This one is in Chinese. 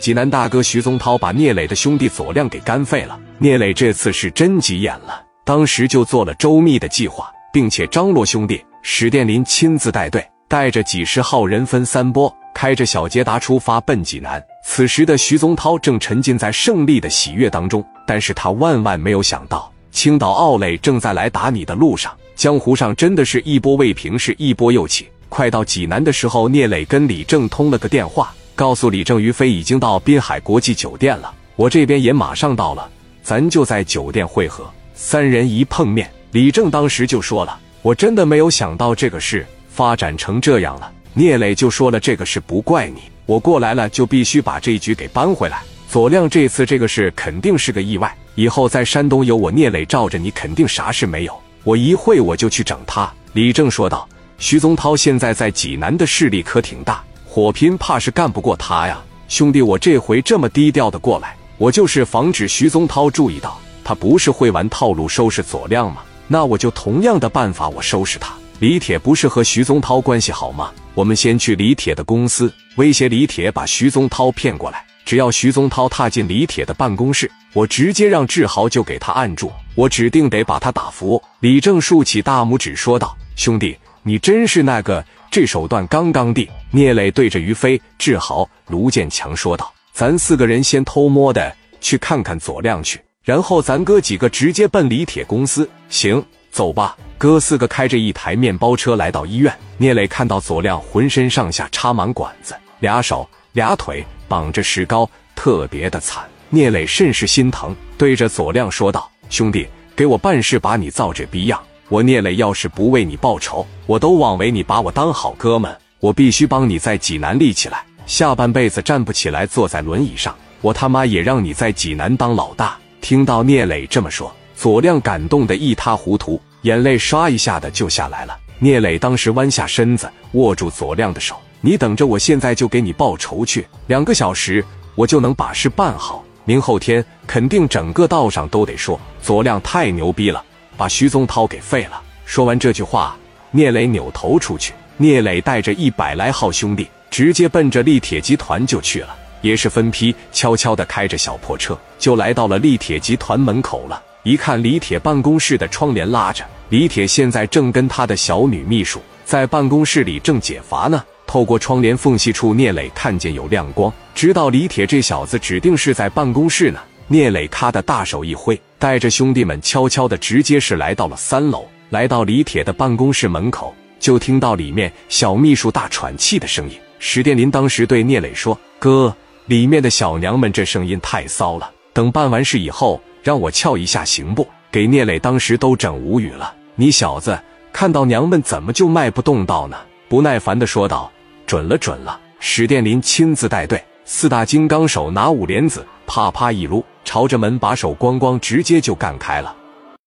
济南大哥徐宗涛把聂磊的兄弟左亮给干废了。聂磊这次是真急眼了，当时就做了周密的计划，并且张罗兄弟史殿林亲自带队，带着几十号人分三波，开着小捷达出发奔济南。此时的徐宗涛正沉浸在胜利的喜悦当中，但是他万万没有想到，青岛奥磊正在来打你的路上。江湖上真的是一波未平，是一波又起。快到济南的时候，聂磊跟李正通了个电话。告诉李正于飞已经到滨海国际酒店了，我这边也马上到了，咱就在酒店会合。三人一碰面，李正当时就说了：“我真的没有想到这个事发展成这样了。”聂磊就说了：“这个事不怪你，我过来了就必须把这一局给扳回来。左亮这次这个事肯定是个意外，以后在山东有我聂磊罩着你，肯定啥事没有。我一会我就去整他。”李正说道：“徐宗涛现在在济南的势力可挺大。”火拼怕是干不过他呀，兄弟，我这回这么低调的过来，我就是防止徐宗涛注意到他不是会玩套路收拾左亮吗？那我就同样的办法，我收拾他。李铁不是和徐宗涛关系好吗？我们先去李铁的公司，威胁李铁把徐宗涛骗过来。只要徐宗涛踏进李铁的办公室，我直接让志豪就给他按住，我指定得把他打服。李正竖起大拇指说道：“兄弟，你真是那个。”这手段刚刚地，聂磊对着于飞、志豪、卢建强说道：“咱四个人先偷摸的去看看左亮去，然后咱哥几个直接奔李铁公司。行，走吧。”哥四个开着一台面包车来到医院。聂磊看到左亮浑身上下插满管子，俩手俩腿绑着石膏，特别的惨。聂磊甚是心疼，对着左亮说道：“兄弟，给我办事，把你造这逼样。”我聂磊要是不为你报仇，我都枉为你把我当好哥们。我必须帮你在济南立起来，下半辈子站不起来，坐在轮椅上，我他妈也让你在济南当老大。听到聂磊这么说，左亮感动得一塌糊涂，眼泪唰一下的就下来了。聂磊当时弯下身子，握住左亮的手：“你等着，我现在就给你报仇去。两个小时，我就能把事办好。明后天肯定整个道上都得说左亮太牛逼了。”把徐宗涛给废了。说完这句话，聂磊扭头出去。聂磊带着一百来号兄弟，直接奔着立铁集团就去了，也是分批悄悄的开着小破车，就来到了立铁集团门口了。一看李铁办公室的窗帘拉着，李铁现在正跟他的小女秘书在办公室里正解乏呢。透过窗帘缝隙处，聂磊看见有亮光，知道李铁这小子指定是在办公室呢。聂磊咔的大手一挥。带着兄弟们悄悄的，直接是来到了三楼。来到李铁的办公室门口，就听到里面小秘书大喘气的声音。史殿林当时对聂磊说：“哥，里面的小娘们这声音太骚了，等办完事以后，让我撬一下行不？”给聂磊当时都整无语了。你小子看到娘们怎么就迈不动道呢？不耐烦的说道：“准了，准了。”史殿林亲自带队，四大金刚手拿五莲子，啪啪一撸。朝着门把手咣咣直接就干开了。